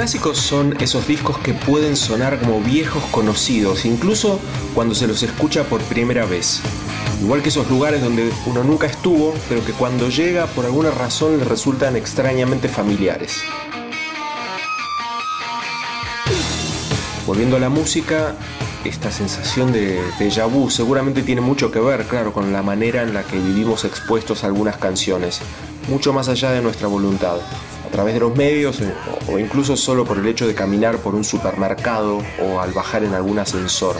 Clásicos son esos discos que pueden sonar como viejos conocidos, incluso cuando se los escucha por primera vez. Igual que esos lugares donde uno nunca estuvo, pero que cuando llega por alguna razón le resultan extrañamente familiares. Volviendo a la música, esta sensación de déjà vu seguramente tiene mucho que ver, claro, con la manera en la que vivimos expuestos a algunas canciones, mucho más allá de nuestra voluntad a través de los medios o incluso solo por el hecho de caminar por un supermercado o al bajar en algún ascensor.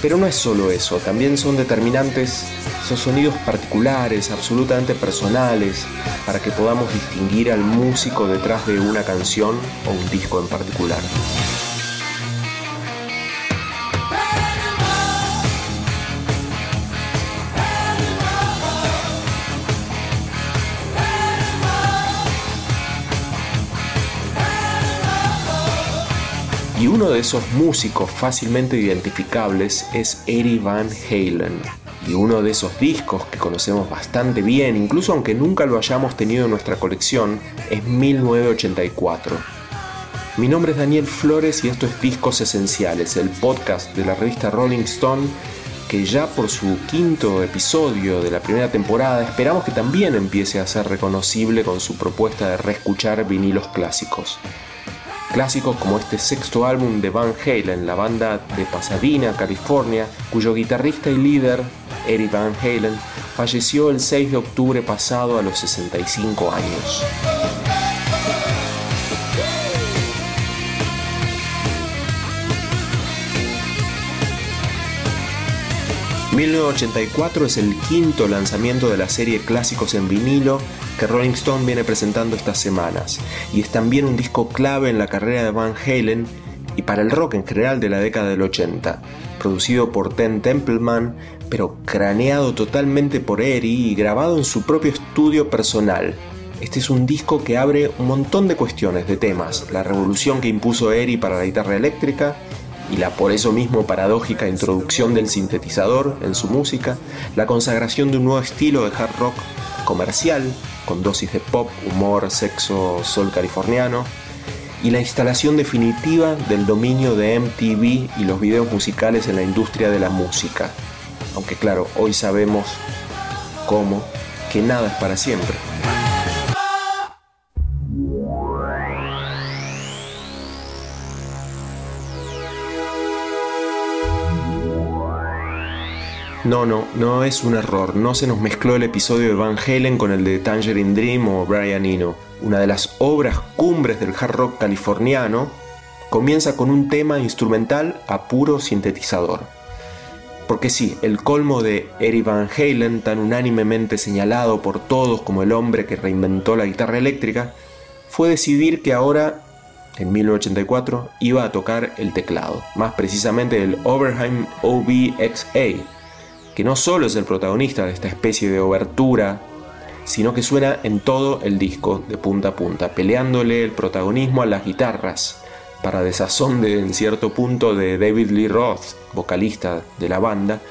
Pero no es solo eso, también son determinantes esos sonidos particulares, absolutamente personales, para que podamos distinguir al músico detrás de una canción o un disco en particular. Y uno de esos músicos fácilmente identificables es Eddie Van Halen. Y uno de esos discos que conocemos bastante bien, incluso aunque nunca lo hayamos tenido en nuestra colección, es 1984. Mi nombre es Daniel Flores y esto es Discos Esenciales, el podcast de la revista Rolling Stone que ya por su quinto episodio de la primera temporada esperamos que también empiece a ser reconocible con su propuesta de reescuchar vinilos clásicos clásicos como este sexto álbum de Van Halen, la banda de Pasadena, California, cuyo guitarrista y líder, Eric Van Halen, falleció el 6 de octubre pasado a los 65 años. 1984 es el quinto lanzamiento de la serie Clásicos en vinilo que Rolling Stone viene presentando estas semanas, y es también un disco clave en la carrera de Van Halen y para el rock en general de la década del 80, producido por Ten Templeman, pero craneado totalmente por Eri y grabado en su propio estudio personal. Este es un disco que abre un montón de cuestiones, de temas, la revolución que impuso Eri para la guitarra eléctrica, y la por eso mismo paradójica introducción del sintetizador en su música, la consagración de un nuevo estilo de hard rock comercial, con dosis de pop, humor, sexo, sol californiano, y la instalación definitiva del dominio de MTV y los videos musicales en la industria de la música. Aunque claro, hoy sabemos cómo, que nada es para siempre. No, no, no es un error. No se nos mezcló el episodio de Van Halen con el de Tangerine Dream o Brian Eno. Una de las obras cumbres del hard rock californiano comienza con un tema instrumental a puro sintetizador. Porque sí, el colmo de Eric Van Halen, tan unánimemente señalado por todos como el hombre que reinventó la guitarra eléctrica, fue decidir que ahora, en 1984, iba a tocar el teclado, más precisamente el Overheim OBXA, que no solo es el protagonista de esta especie de obertura, sino que suena en todo el disco de punta a punta, peleándole el protagonismo a las guitarras, para desazón de en cierto punto de David Lee Roth, vocalista de la banda,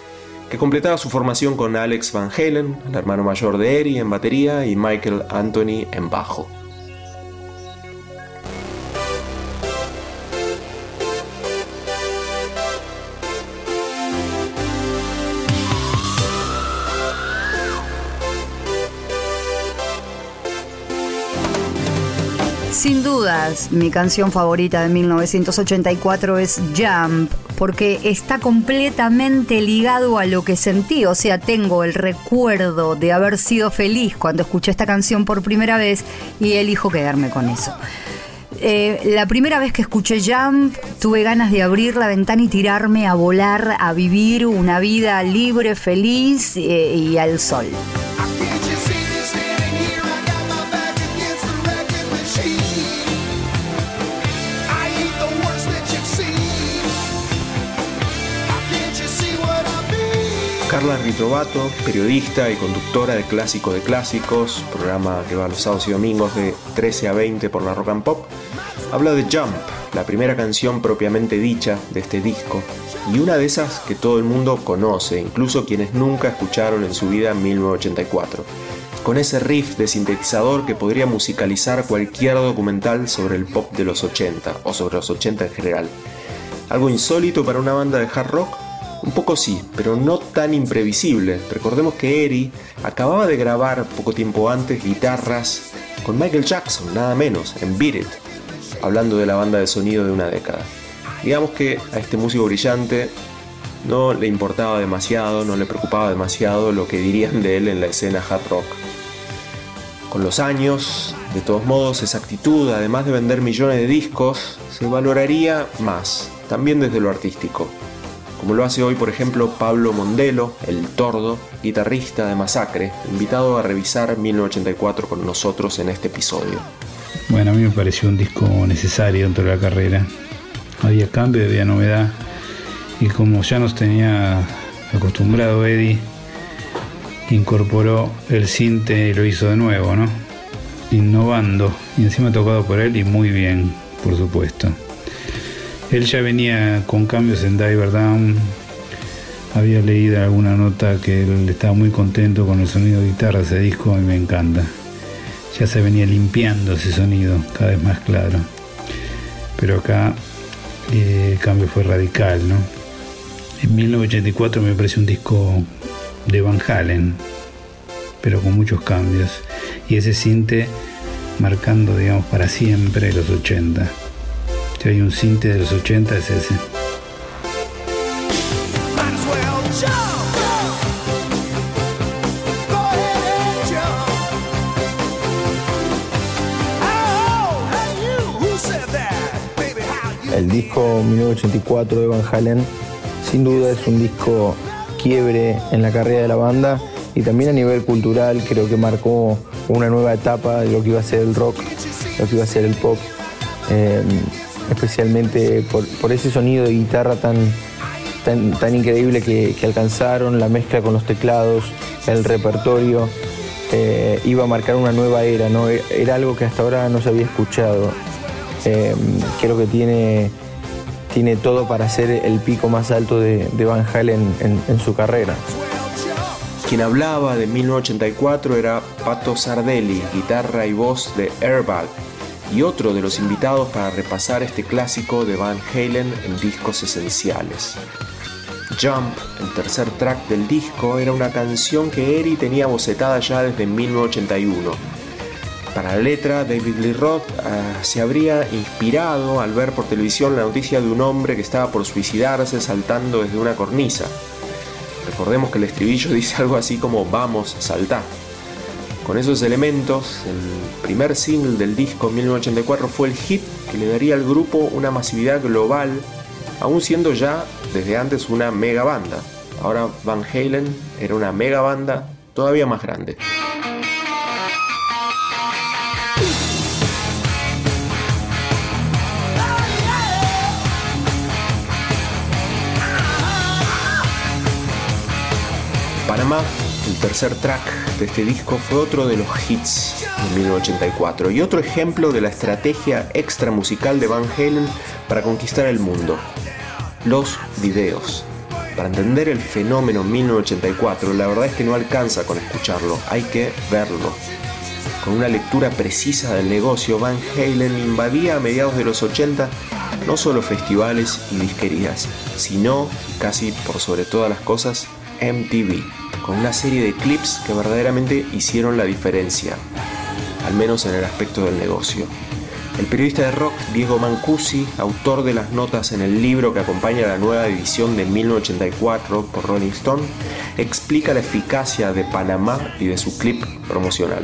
que completaba su formación con Alex Van Halen, el hermano mayor de Eri en batería y Michael Anthony en bajo. Mi canción favorita de 1984 es Jump, porque está completamente ligado a lo que sentí, o sea, tengo el recuerdo de haber sido feliz cuando escuché esta canción por primera vez y elijo quedarme con eso. Eh, la primera vez que escuché Jump, tuve ganas de abrir la ventana y tirarme a volar, a vivir una vida libre, feliz eh, y al sol. Carla Ritrovato, periodista y conductora de Clásico de Clásicos, programa que va los sábados y domingos de 13 a 20 por la Rock and Pop, habla de Jump, la primera canción propiamente dicha de este disco, y una de esas que todo el mundo conoce, incluso quienes nunca escucharon en su vida 1984, con ese riff de sintetizador que podría musicalizar cualquier documental sobre el pop de los 80 o sobre los 80 en general. Algo insólito para una banda de hard rock, un poco sí, pero no tan imprevisible. Recordemos que Eri acababa de grabar poco tiempo antes guitarras con Michael Jackson, nada menos, en Beat hablando de la banda de sonido de una década. Digamos que a este músico brillante no le importaba demasiado, no le preocupaba demasiado lo que dirían de él en la escena hard rock. Con los años, de todos modos, esa actitud, además de vender millones de discos, se valoraría más, también desde lo artístico como lo hace hoy por ejemplo Pablo Mondelo, el tordo, guitarrista de Masacre, invitado a revisar 1984 con nosotros en este episodio. Bueno, a mí me pareció un disco necesario dentro de la carrera. Había cambio, había novedad y como ya nos tenía acostumbrado Eddie, incorporó el cinte y lo hizo de nuevo, ¿no? Innovando y encima tocado por él y muy bien, por supuesto. Él ya venía con cambios en Diver Down. Había leído alguna nota que él estaba muy contento con el sonido de guitarra de ese disco y me encanta. Ya se venía limpiando ese sonido, cada vez más claro. Pero acá eh, el cambio fue radical, ¿no? En 1984 me parece un disco de Van Halen, pero con muchos cambios. Y ese cinte marcando, digamos, para siempre los 80 hay un cinte de los 80 es ese. El disco 1984 de Van Halen sin duda es un disco quiebre en la carrera de la banda y también a nivel cultural creo que marcó una nueva etapa de lo que iba a ser el rock, lo que iba a ser el pop. Eh, especialmente por, ese sonido de guitarra tan, tan, increíble que, alcanzaron, la mezcla con los teclados, el repertorio, eh, iba a marcar una nueva era, ¿no? era algo que hasta ahora no se había escuchado. Eh, creo que tiene, tiene todo para ser el pico más alto de, Van Halen en, en su carrera. Quien hablaba de 1984 era Pato Sardelli, guitarra y voz de Airbag, y otro de los invitados para repasar este clásico de Van Halen en discos esenciales. Jump, el tercer track del disco, era una canción que Eri tenía bocetada ya desde 1981. Para la letra, David Lee Roth ah, se habría inspirado al ver por televisión la noticia de un hombre que estaba por suicidarse saltando desde una cornisa. Recordemos que el estribillo dice algo así como vamos, saltá. Con esos elementos, el primer single del disco 1984 fue el hit que le daría al grupo una masividad global, aún siendo ya desde antes una mega banda. Ahora Van Halen era una mega banda todavía más grande. Panamá el tercer track de este disco fue otro de los hits de 1984 y otro ejemplo de la estrategia extra musical de Van Halen para conquistar el mundo. Los videos. Para entender el fenómeno 1984, la verdad es que no alcanza con escucharlo, hay que verlo. Con una lectura precisa del negocio, Van Halen invadía a mediados de los 80 no solo festivales y disquerías, sino, casi por sobre todas las cosas, MTV con una serie de clips que verdaderamente hicieron la diferencia, al menos en el aspecto del negocio. El periodista de rock Diego Mancusi, autor de las notas en el libro que acompaña la nueva edición de 1984 por Rolling Stone, explica la eficacia de Panamá y de su clip promocional.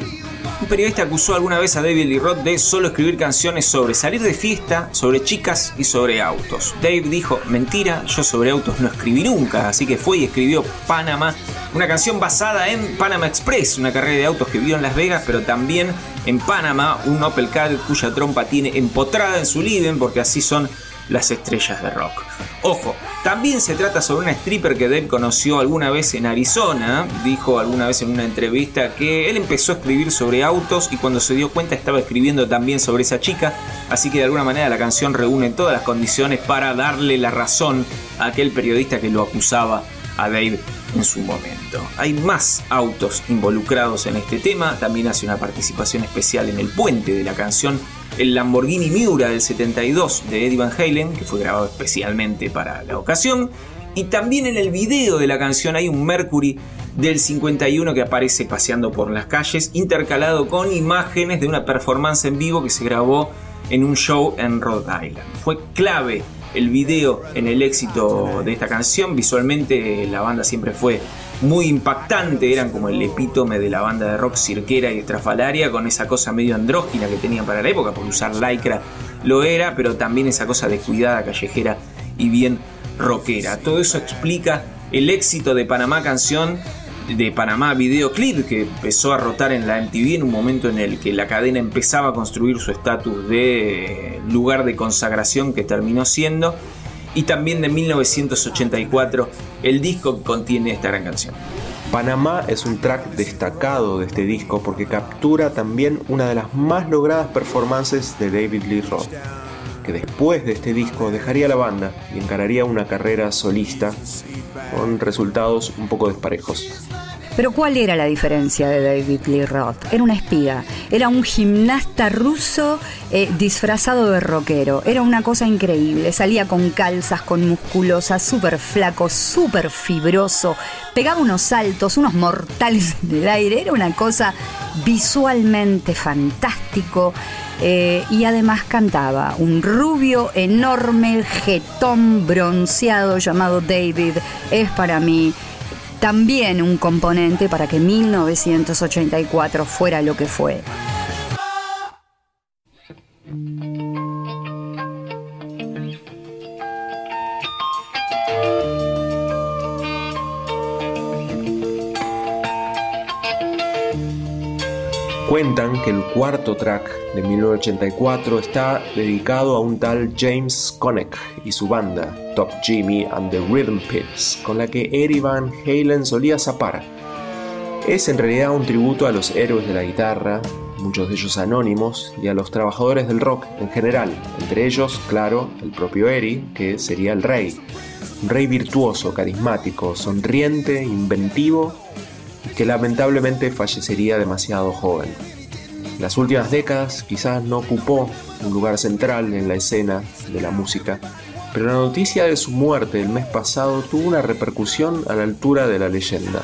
Un periodista acusó alguna vez a David Lee Roth de solo escribir canciones sobre salir de fiesta, sobre chicas y sobre autos. Dave dijo, mentira, yo sobre autos no escribí nunca, así que fue y escribió Panamá, una canción basada en Panama Express, una carrera de autos que vivió en Las Vegas, pero también en Panamá, un Opel Car cuya trompa tiene empotrada en su living, porque así son las estrellas de rock. Ojo, también se trata sobre una stripper que Dave conoció alguna vez en Arizona. Dijo alguna vez en una entrevista que él empezó a escribir sobre autos y cuando se dio cuenta estaba escribiendo también sobre esa chica. Así que de alguna manera la canción reúne todas las condiciones para darle la razón a aquel periodista que lo acusaba a Dave en su momento. Hay más autos involucrados en este tema, también hace una participación especial en el puente de la canción el Lamborghini Miura del 72 de Eddie Van Halen, que fue grabado especialmente para la ocasión, y también en el video de la canción hay un Mercury del 51 que aparece paseando por las calles, intercalado con imágenes de una performance en vivo que se grabó en un show en Rhode Island. Fue clave el video en el éxito de esta canción. Visualmente la banda siempre fue muy impactante, eran como el epítome de la banda de rock cirquera y estrafalaria, con esa cosa medio andrógina que tenían para la época, por usar lycra lo era, pero también esa cosa de cuidada callejera y bien rockera. Todo eso explica el éxito de Panamá Canción de Panamá Videoclip que empezó a rotar en la MTV en un momento en el que la cadena empezaba a construir su estatus de lugar de consagración que terminó siendo y también de 1984 el disco que contiene esta gran canción. Panamá es un track destacado de este disco porque captura también una de las más logradas performances de David Lee Roth, que después de este disco dejaría la banda y encararía una carrera solista con resultados un poco desparejos. Pero ¿cuál era la diferencia de David Lee Roth? Era una espiga, era un gimnasta ruso eh, disfrazado de rockero, era una cosa increíble, salía con calzas, con musculosas, súper flaco, súper fibroso, pegaba unos saltos, unos mortales en el aire, era una cosa visualmente fantástico. Eh, y además cantaba un rubio enorme, jetón bronceado llamado David, es para mí también un componente para que 1984 fuera lo que fue. Cuentan que el cuarto track de 1984 está dedicado a un tal James Connick y su banda, Top Jimmy and the Rhythm Pits, con la que Eddie Van Halen solía zapar. Es en realidad un tributo a los héroes de la guitarra, muchos de ellos anónimos, y a los trabajadores del rock en general, entre ellos, claro, el propio Eddie, que sería el rey. Un rey virtuoso, carismático, sonriente, inventivo que lamentablemente fallecería demasiado joven. Las últimas décadas quizás no ocupó un lugar central en la escena de la música, pero la noticia de su muerte el mes pasado tuvo una repercusión a la altura de la leyenda.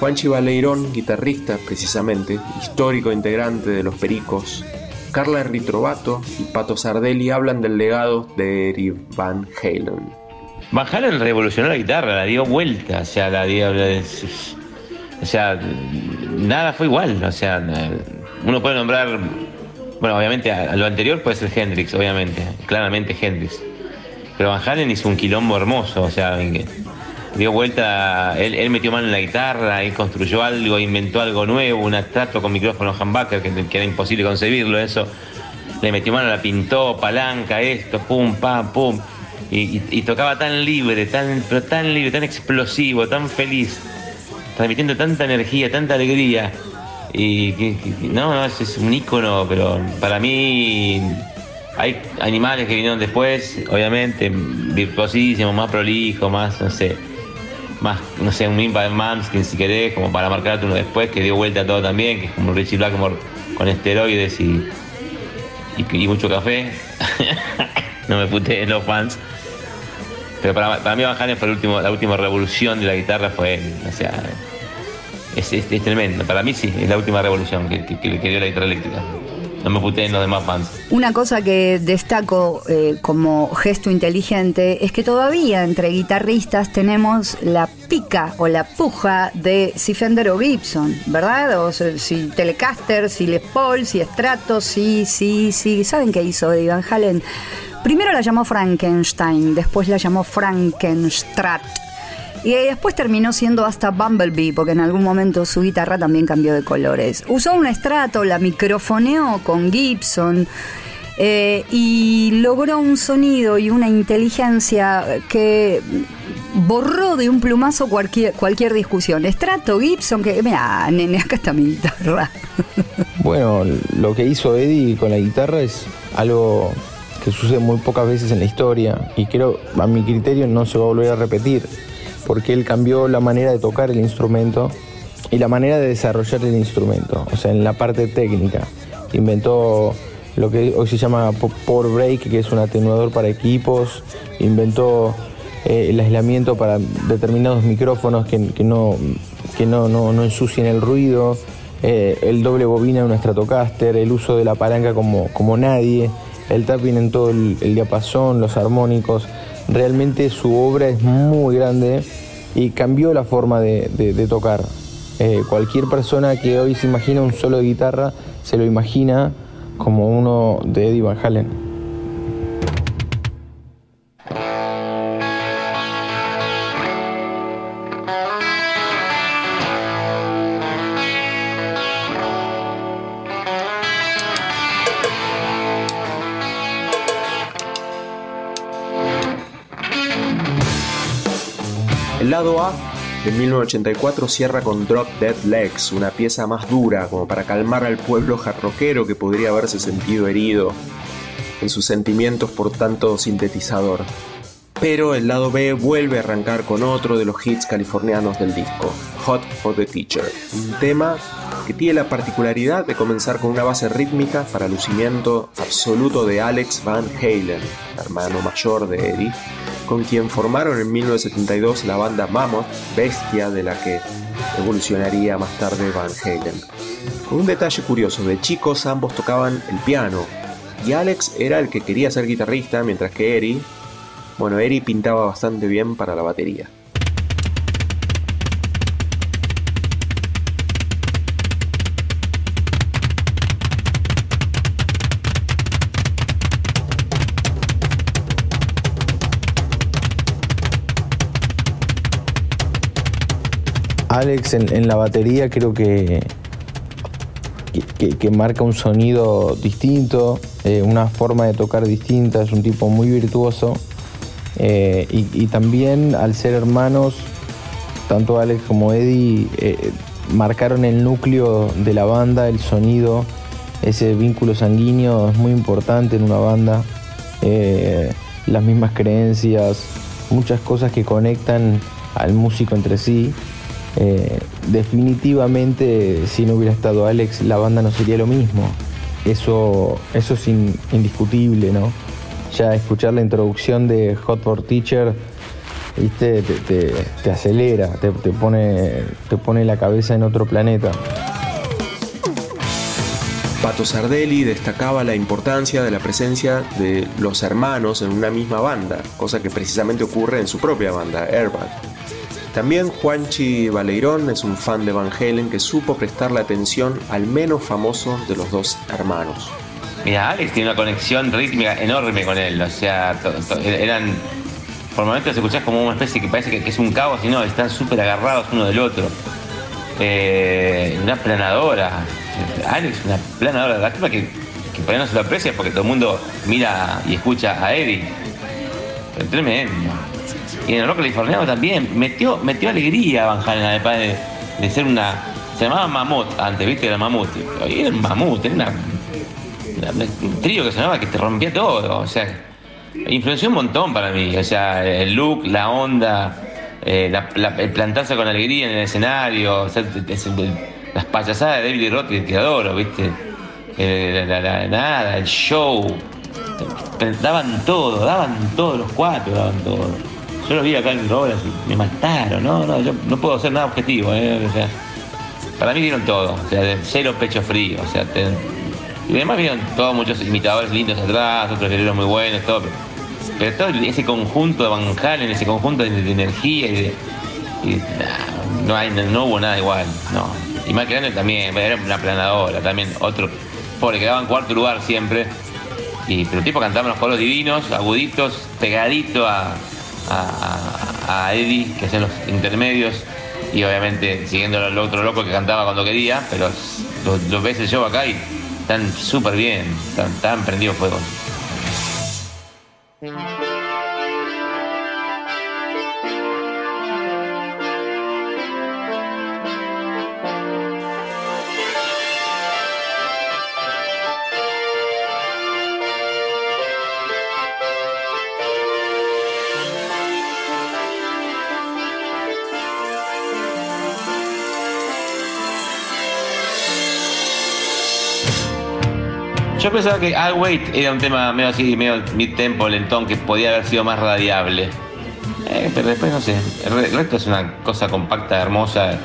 Juanchi Baleirón, guitarrista precisamente, histórico integrante de Los Pericos, Carla Ritrovato y Pato Sardelli hablan del legado de Eric Van Halen. Van Halen revolucionó la guitarra, la dio vuelta, o sea, la dio... O sea, nada fue igual. O sea, uno puede nombrar, bueno, obviamente a, lo anterior puede ser Hendrix, obviamente, claramente Hendrix. Pero Van Halen hizo un quilombo hermoso, o sea, dio vuelta, él, metió mano en la guitarra, él construyó algo, inventó algo nuevo, un abstracto con micrófono humbucker, que, que, era imposible concebirlo, eso. Le metió mano, la pintó, palanca, esto, pum, pam, pum. Y, y tocaba tan libre, tan, pero tan libre, tan explosivo, tan feliz transmitiendo tanta energía, tanta alegría. Y no, no, es, un ícono, pero para mí hay animales que vinieron después, obviamente, virtuosísimos, más prolijos, más, no sé, más, no sé, un Mimpa de si querés, como para marcarte uno después, que dio vuelta a todo también, que es como Richie Blackmore con esteroides y, y, mucho café. no me puteen los fans. Pero para, para mí Van Halen fue el último, la última revolución de la guitarra, fue, o sea, es, es, tremendo. Para mí sí, es la última revolución que, que, que la guitarra eléctrica. No me puteen los demás fans. Una cosa que destaco eh, como gesto inteligente es que todavía entre guitarristas tenemos la pica o la puja de si Fender o Gibson, ¿verdad? O si Telecaster, si Les Paul, si Stratos, sí, sí, sí. ¿Saben qué hizo Van Halen? Primero la llamó Frankenstein, después la llamó Frankenstrat. Y después terminó siendo hasta Bumblebee, porque en algún momento su guitarra también cambió de colores. Usó un estrato, la microfoneó con Gibson. eh, y logró un sonido y una inteligencia que borró de un plumazo cualquier, cualquier discusión. Estrato, Gibson, que mira, nene, acá está mi guitarra. Bueno, lo que hizo Eddie con la guitarra es algo que sucede muy pocas veces en la historia y creo, a mi criterio, no se va a volver a repetir, porque él cambió la manera de tocar el instrumento y la manera de desarrollar el instrumento, o sea, en la parte técnica. Inventó lo que hoy se llama Power Break, que es un atenuador para equipos, inventó eh, el aislamiento para determinados micrófonos que, no, que no, no, ensucien el ruido, eh, el doble bobina de un Stratocaster, el uso de la palanca como, como nadie, el tapping en todo el, diapasón, los armónicos. Realmente su obra es muy grande y cambió la forma de, tocar. Eh, cualquier persona que hoy se imagina un solo de guitarra se lo imagina como uno de Eddie Van Halen. Lado A de 1984 cierra con Drop Dead Legs, una pieza más dura como para calmar al pueblo jarroquero que podría haberse sentido herido en sus sentimientos por tanto sintetizador. Pero el lado B vuelve a arrancar con otro de los hits californianos del disco, Hot for the Teacher, un tema que tiene la particularidad de comenzar con una base rítmica para lucimiento absoluto de Alex Van Halen, hermano mayor de Eddie, con quien formaron en 1972 la banda Mammoth, bestia de la que evolucionaría más tarde Van Halen. Con un detalle curioso, de chicos ambos tocaban el piano, y Alex era el que quería ser guitarrista, mientras que Eri, bueno, Eri pintaba bastante bien para la batería. Alex en, la batería creo que, que, marca un sonido distinto, eh, una forma de tocar distinta, es un tipo muy virtuoso. Eh, y, también al ser hermanos, tanto Alex como Eddie eh, marcaron el núcleo de la banda, el sonido, ese vínculo sanguíneo es muy importante en una banda. las mismas creencias, muchas cosas que conectan al músico entre sí. Eh, definitivamente, si no hubiera estado Alex, la banda no sería lo mismo. Eso, eso es indiscutible, ¿no? Ya escuchar la introducción de Hot for Teacher, ¿viste? Te, acelera, te, pone, te pone la cabeza en otro planeta. Pato Sardelli destacaba la importancia de la presencia de los hermanos en una misma banda, cosa que precisamente ocurre en su propia banda, Airbag. También Juanchi Baleirón es un fan de Van Halen que supo prestarle atención al menos famoso de los dos hermanos. Mira, Alex tiene una conexión rítmica enorme con él, o sea, eran por momentos escuchás como una especie que parece que, es un caos y no, están súper agarrados uno del otro. Eh, una planadora, Alex, una planadora, lástima que, que por ahí no se lo aprecia porque todo el mundo mira y escucha a Eddie. tremendo. Y en el rock californiano también. Metió, metió alegría Van Halen, además de, ser una. Se llamaba Mamut antes, ¿viste? Era Mamut. Y era un Mamut, era una, un trío que sonaba que te rompía todo. O sea, influenció un montón para mí. O sea, el look, la onda, eh, el plantarse con alegría en el escenario, o las payasadas de David Roth que adoro, ¿viste? Eh, nada, el show. Daban todo, daban todo, los cuatro daban todo. Yo lo vi acá en obras y me mataron, ¿no? No, yo no puedo ser nada objetivo, ¿eh? O sea, para mí vieron todo, o sea, de cero pecho frío, o sea, y además vieron todos muchos imitadores lindos atrás, otros guerreros muy buenos, todo, pero, todo ese conjunto de Van Halen, ese conjunto de, energía y de. no, hay, no hubo nada igual, no. Y más grande también, era una planadora, también otro, pobre, quedaba en cuarto lugar siempre. Y, pero el tipo cantaba los coros divinos, aguditos, pegadito a, a, Eddie, que hacía los intermedios, y obviamente siguiendo al otro loco que cantaba cuando quería, pero lo, ves el show acá y están súper bien, están, están prendidos fuego. Pensaba que I Wait era un tema medio así, medio mid-tempo, lentón, que podía haber sido más radiable. Eh, pero después no sé. El resto es una cosa compacta, hermosa.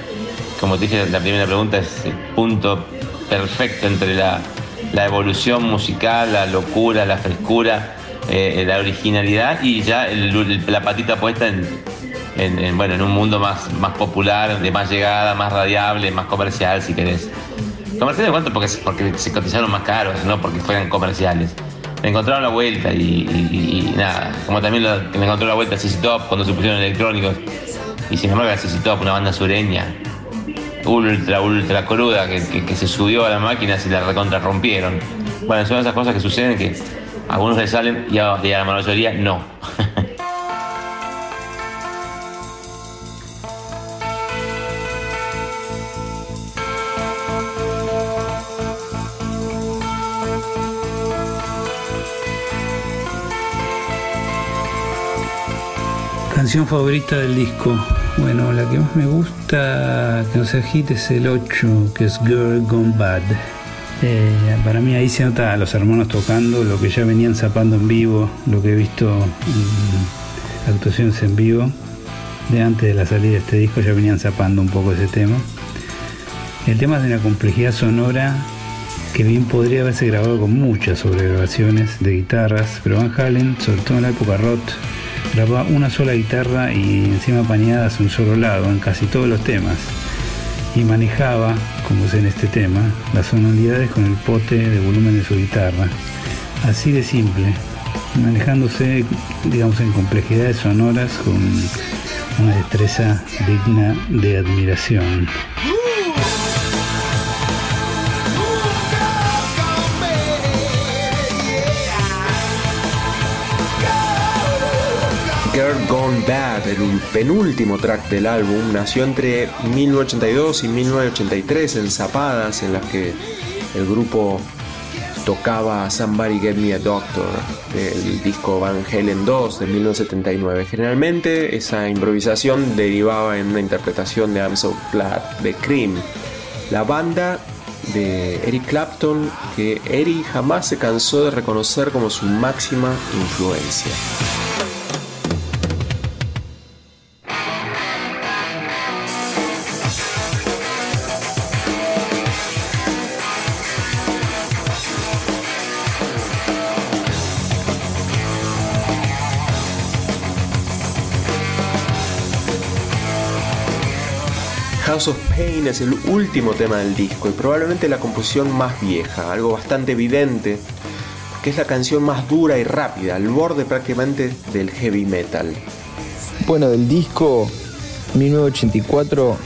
Como te dije, la primera pregunta es el punto perfecto entre la, evolución musical, la locura, la frescura, eh, la originalidad y ya la patita puesta en, bueno, en un mundo más, más popular, de más llegada, más radiable, más comercial, si querés. ¿Comerciales cuánto? Porque, porque se cotizaron más caros, no porque fueran comerciales. Me encontraron la vuelta y, nada, como también me encontró la vuelta CC Top cuando se pusieron electrónicos. Y sin embargo, CC Top, una banda sureña, ultra, ultra cruda, que, se subió a la máquina y la recontra rompieron. Bueno, son esas cosas que suceden que a algunos les salen a, y a la mayoría no. canción favorita del disco. Bueno, la que más me gusta que no se agite es el 8, que es Girl Gone Bad. Eh, para mí ahí se nota a los hermanos tocando lo que ya venían zapando en vivo, lo que he visto en actuaciones en vivo. De antes de la salida de este disco ya venían zapando un poco ese tema. El tema es de una complejidad sonora que bien podría haberse grabado con muchas sobregrabaciones de guitarras, pero Van Halen, sobre todo en la época rock, grababa una sola guitarra y encima pañadas un solo lado en casi todos los temas y manejaba, como es en este tema, las sonoridades con el pote de volumen de su guitarra. Así de simple, manejándose, digamos, en complejidades sonoras con una destreza digna de admiración. Girl Gone Bad, el penúltimo track del álbum, nació entre 1982 y 1983 en zapadas en las que el grupo tocaba Somebody Get Me a Doctor del disco Van Halen 2 de 1979. Generalmente esa improvisación derivaba en una interpretación de I'm So Glad de Cream, la banda de Eric Clapton que Eric jamás se cansó de reconocer como su máxima influencia. Es el último tema del disco y probablemente la composición más vieja, algo bastante evidente, que es la canción más dura y rápida, al borde prácticamente del heavy metal. Bueno, del disco 1984,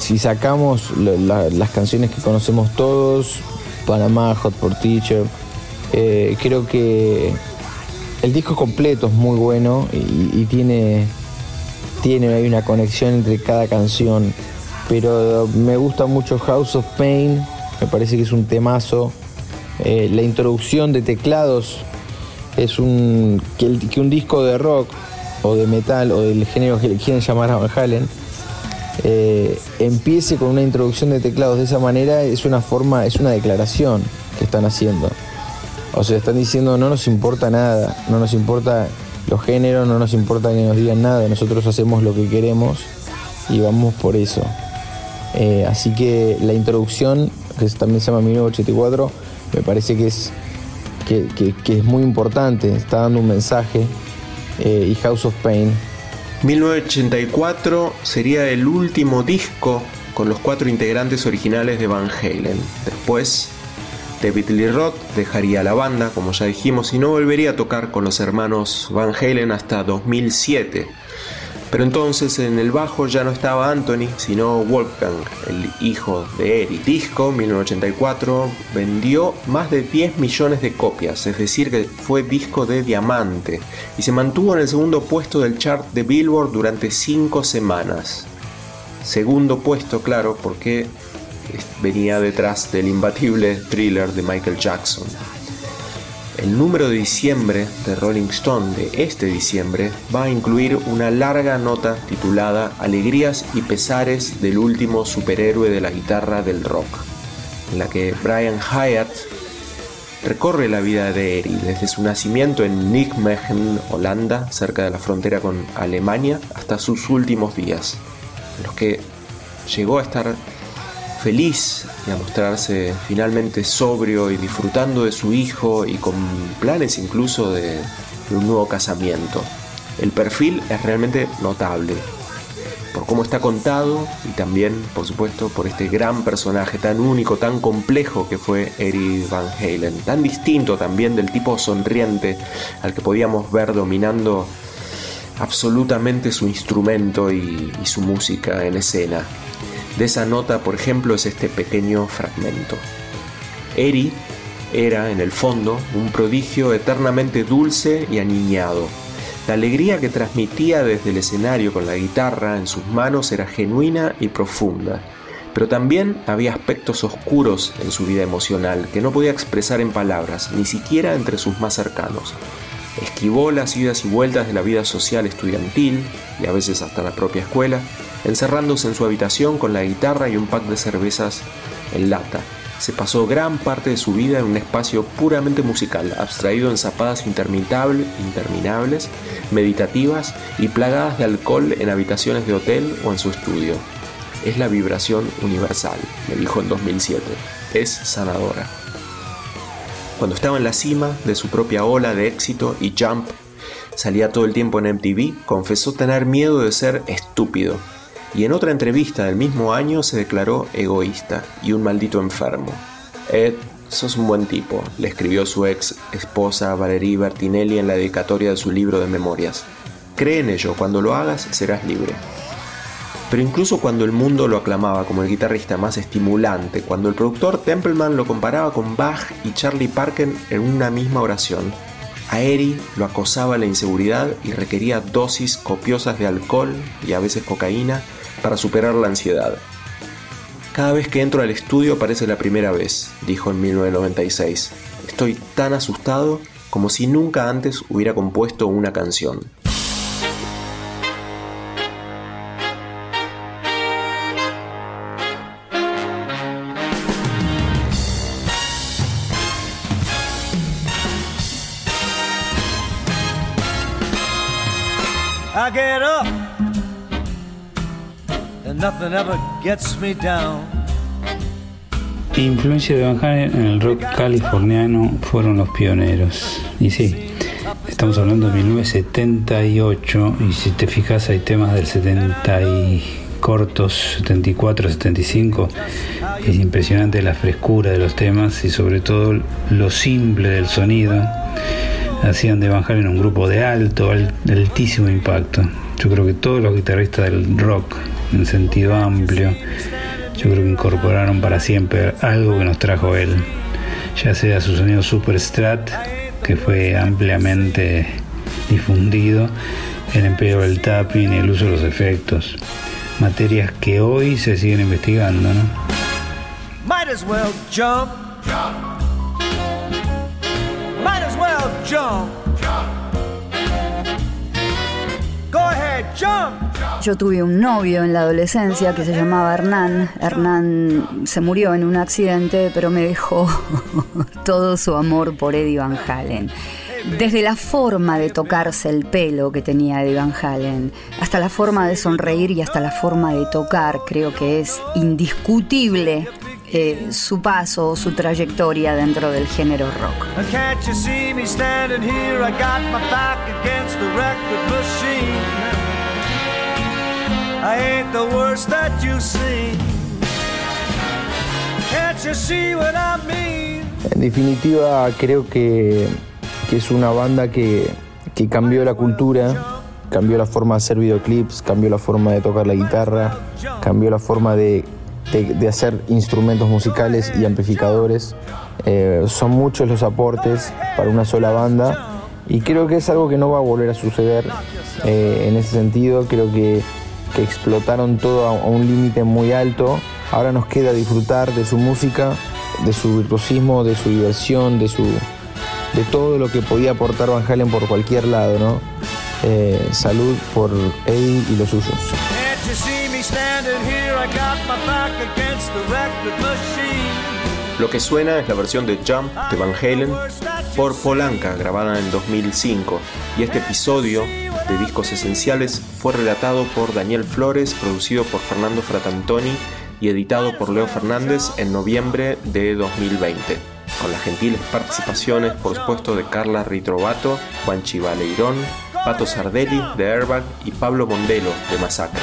si sacamos las canciones que conocemos todos, Panamá, Hot for Teacher, eh, creo que el disco completo es muy bueno y, tiene, tiene una conexión entre cada canción pero me gusta mucho House of Pain, me parece que es un temazo. Eh, la introducción de teclados es un que, un disco de rock o de metal o del género que le quieren llamar a Van Halen eh, empiece con una introducción de teclados de esa manera es una forma, es una declaración que están haciendo. O sea, están diciendo no nos importa nada, no nos importa los géneros, no nos importa que nos digan nada, nosotros hacemos lo que queremos y vamos por eso. Eh, así que la introducción, que también se llama 1984, me parece que es, que, es muy importante, está dando un mensaje. Eh, y House of Pain. 1984 sería el último disco con los cuatro integrantes originales de Van Halen. Después, David Lee Roth dejaría la banda, como ya dijimos, y no volvería a tocar con los hermanos Van Halen hasta 2007 Pero entonces en el bajo ya no estaba Anthony, sino Wolfgang, el hijo de Eric. Disco 1984 vendió más de 10 millones de copias, es decir, que fue disco de diamante y se mantuvo en el segundo puesto del chart de Billboard durante 5 semanas. Segundo puesto, claro, porque venía detrás del imbatible thriller de Michael Jackson. El número de diciembre de Rolling Stone de este diciembre va a incluir una larga nota titulada Alegrías y pesares del último superhéroe de la guitarra del rock, en la que Brian Hyatt recorre la vida de Eri desde su nacimiento en Nijmegen, Holanda, cerca de la frontera con Alemania, hasta sus últimos días, en los que llegó a estar feliz y a mostrarse finalmente sobrio y disfrutando de su hijo y con planes incluso de, un nuevo casamiento. El perfil es realmente notable por cómo está contado y también, por supuesto, por este gran personaje tan único, tan complejo que fue Eric Van Halen, tan distinto también del tipo sonriente al que podíamos ver dominando absolutamente su instrumento y su música en escena. De esa nota, por ejemplo, es este pequeño fragmento. Eri era, en el fondo, un prodigio eternamente dulce y aniñado. La alegría que transmitía desde el escenario con la guitarra en sus manos era genuina y profunda, pero también había aspectos oscuros en su vida emocional que no podía expresar en palabras, ni siquiera entre sus más cercanos. Esquivó las idas y vueltas de la vida social estudiantil, y a veces hasta la propia escuela, encerrándose en su habitación con la guitarra y un pack de cervezas en lata. Se pasó gran parte de su vida en un espacio puramente musical, abstraído en zapadas interminables, meditativas y plagadas de alcohol en habitaciones de hotel o en su estudio. Es la vibración universal, me dijo en 2007. Es sanadora. Cuando estaba en la cima de su propia ola de éxito y Jump salía todo el tiempo en MTV, confesó tener miedo de ser estúpido y en otra entrevista del mismo año se declaró egoísta y un maldito enfermo. Ed, sos un buen tipo, le escribió su ex esposa Valerie Bertinelli en la dedicatoria de su libro de memorias. Cree en ello, cuando lo hagas serás libre. Pero incluso cuando el mundo lo aclamaba como el guitarrista más estimulante, cuando el productor Templeman lo comparaba con Bach y Charlie Parker en una misma oración, a Eri lo acosaba la inseguridad y requería dosis copiosas de alcohol y a veces cocaína para superar la ansiedad. Cada vez que entro al estudio parece la primera vez, dijo en 1996. Estoy tan asustado como si nunca antes hubiera compuesto una canción. Influencia de Van Halen en el rock californiano fueron los pioneros. Y sí, estamos hablando de 1978 y si te fijas hay temas del 70 y cortos, 74, 75. Es impresionante la frescura de los temas y sobre todo lo simple del sonido. Hacían de Van Halen un grupo de alto, altísimo impacto. Yo creo que todos los guitarristas del rock en sentido amplio. Yo creo que incorporaron para siempre algo que nos trajo él, ya sea su sonido super strat, que fue ampliamente difundido, el empleo del tapping el uso de los efectos, materias que hoy se siguen investigando, ¿no? Might as well jump. Might as well jump. Yo tuve un novio en la adolescencia que se llamaba Hernán. Hernán se murió en un accidente, pero me dejó todo su amor por Eddie Van Halen. Desde la forma de tocarse el pelo que tenía Eddie Van Halen, hasta la forma de sonreír y hasta la forma de tocar, creo que es indiscutible eh, su paso, su trayectoria dentro del género rock. En definitiva, creo que, es una banda que, cambió la cultura cambió la forma de hacer videoclips, cambió la forma de tocar la guitarra, cambió la forma de, hacer instrumentos musicales y amplificadores. Eh, son muchos los aportes para una sola banda y creo que es algo que no va a volver a suceder eh, en ese sentido. Creo que, que explotaron todo a, un límite muy alto. Ahora nos queda disfrutar de su música, de su virtuosismo, de su diversión, de, su, de todo lo que podía aportar Van Halen por cualquier lado. ¿no? Eh, salud por Eddie y los suyos. Lo que suena es la versión de Jump de Van Halen por Polanca, grabada en 2005, y este episodio de Discos Esenciales fue relatado por Daniel Flores, producido por Fernando Fratantoni y editado por Leo Fernández en noviembre de 2020, con las gentiles participaciones, por supuesto, de Carla Ritrovato, Juan Chivaleirón, Pato Sardelli de Airbag y Pablo Mondelo de Masacre.